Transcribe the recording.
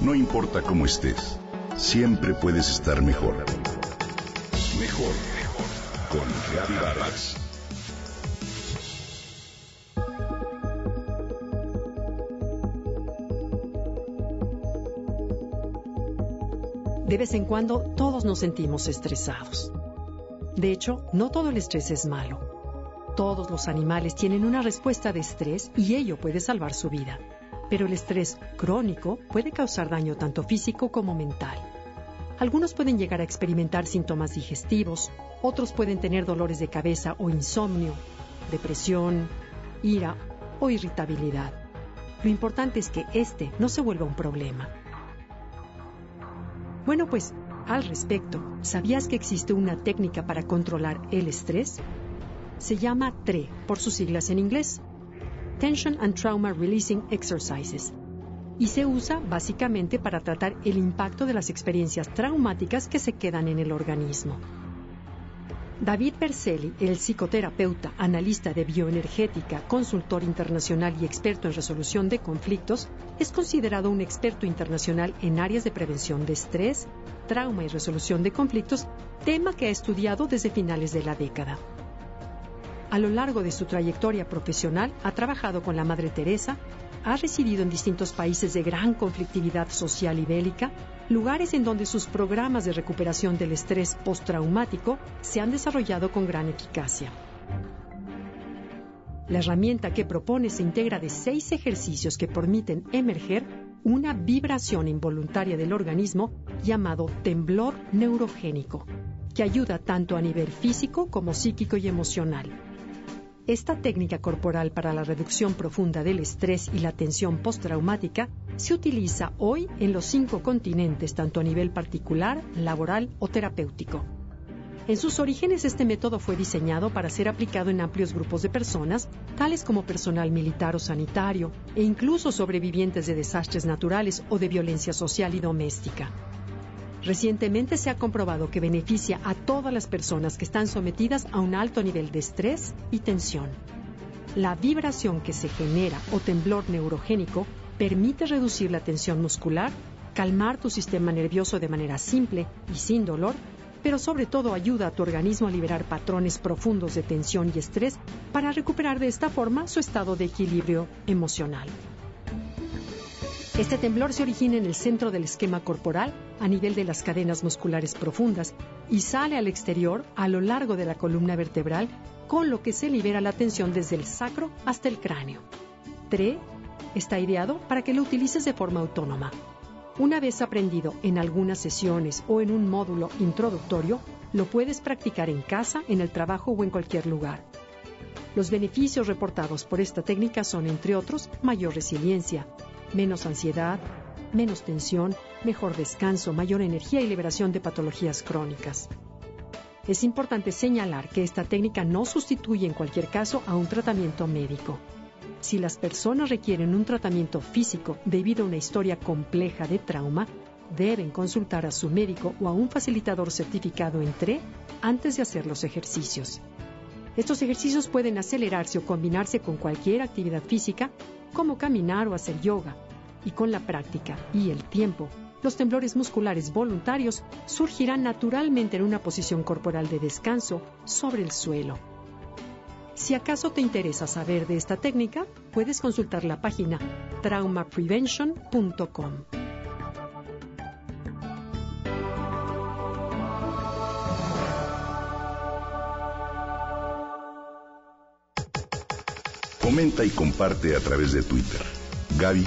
No importa cómo estés, siempre puedes estar mejor. Mejor, mejor. Con Reavivadas. De vez en cuando todos nos sentimos estresados. De hecho, no todo el estrés es malo. Todos los animales tienen una respuesta de estrés y ello puede salvar su vida. Pero el estrés crónico puede causar daño tanto físico como mental. Algunos pueden llegar a experimentar síntomas digestivos, otros pueden tener dolores de cabeza o insomnio, depresión, ira o irritabilidad. Lo importante es que este no se vuelva un problema. Bueno, pues al respecto, ¿sabías que existe una técnica para controlar el estrés? Se llama TRE, por sus siglas en inglés, Tension and Trauma Releasing Exercises, y se usa básicamente para tratar el impacto de las experiencias traumáticas que se quedan en el organismo. David Berselli, el psicoterapeuta, analista de bioenergética, consultor internacional y experto en resolución de conflictos, es considerado un experto internacional en áreas de prevención de estrés, trauma y resolución de conflictos, tema que ha estudiado desde finales de la década. A lo largo de su trayectoria profesional ha trabajado con la Madre Teresa, ha residido en distintos países de gran conflictividad social y bélica, lugares en donde sus programas de recuperación del estrés postraumático se han desarrollado con gran eficacia. La herramienta que propone se integra de seis ejercicios que permiten emerger una vibración involuntaria del organismo llamado temblor neurogénico, que ayuda tanto a nivel físico como psíquico y emocional. Esta técnica corporal para la reducción profunda del estrés y la tensión postraumática se utiliza hoy en los cinco continentes, tanto a nivel particular, laboral o terapéutico. En sus orígenes este método fue diseñado para ser aplicado en amplios grupos de personas, tales como personal militar o sanitario, e incluso sobrevivientes de desastres naturales o de violencia social y doméstica. Recientemente se ha comprobado que beneficia a todas las personas que están sometidas a un alto nivel de estrés y tensión. La vibración que se genera o temblor neurogénico permite reducir la tensión muscular, calmar tu sistema nervioso de manera simple y sin dolor, pero sobre todo ayuda a tu organismo a liberar patrones profundos de tensión y estrés para recuperar de esta forma su estado de equilibrio emocional. Este temblor se origina en el centro del esquema corporal, a nivel de las cadenas musculares profundas, y sale al exterior a lo largo de la columna vertebral, con lo que se libera la tensión desde el sacro hasta el cráneo. TRE está ideado para que lo utilices de forma autónoma. Una vez aprendido en algunas sesiones o en un módulo introductorio, lo puedes practicar en casa, en el trabajo o en cualquier lugar. Los beneficios reportados por esta técnica son, entre otros, mayor resiliencia, menos ansiedad, menos tensión, mejor descanso, mayor energía y liberación de patologías crónicas. Es importante señalar que esta técnica no sustituye en cualquier caso a un tratamiento médico. Si las personas requieren un tratamiento físico debido a una historia compleja de trauma, deben consultar a su médico o a un facilitador certificado en TRE antes de hacer los ejercicios. Estos ejercicios pueden acelerarse o combinarse con cualquier actividad física, como caminar o hacer yoga, y con la práctica y el tiempo, los temblores musculares voluntarios surgirán naturalmente en una posición corporal de descanso sobre el suelo. Si acaso te interesa saber de esta técnica, puedes consultar la página traumaprevention.com. Comenta y comparte a través de Twitter. Gaby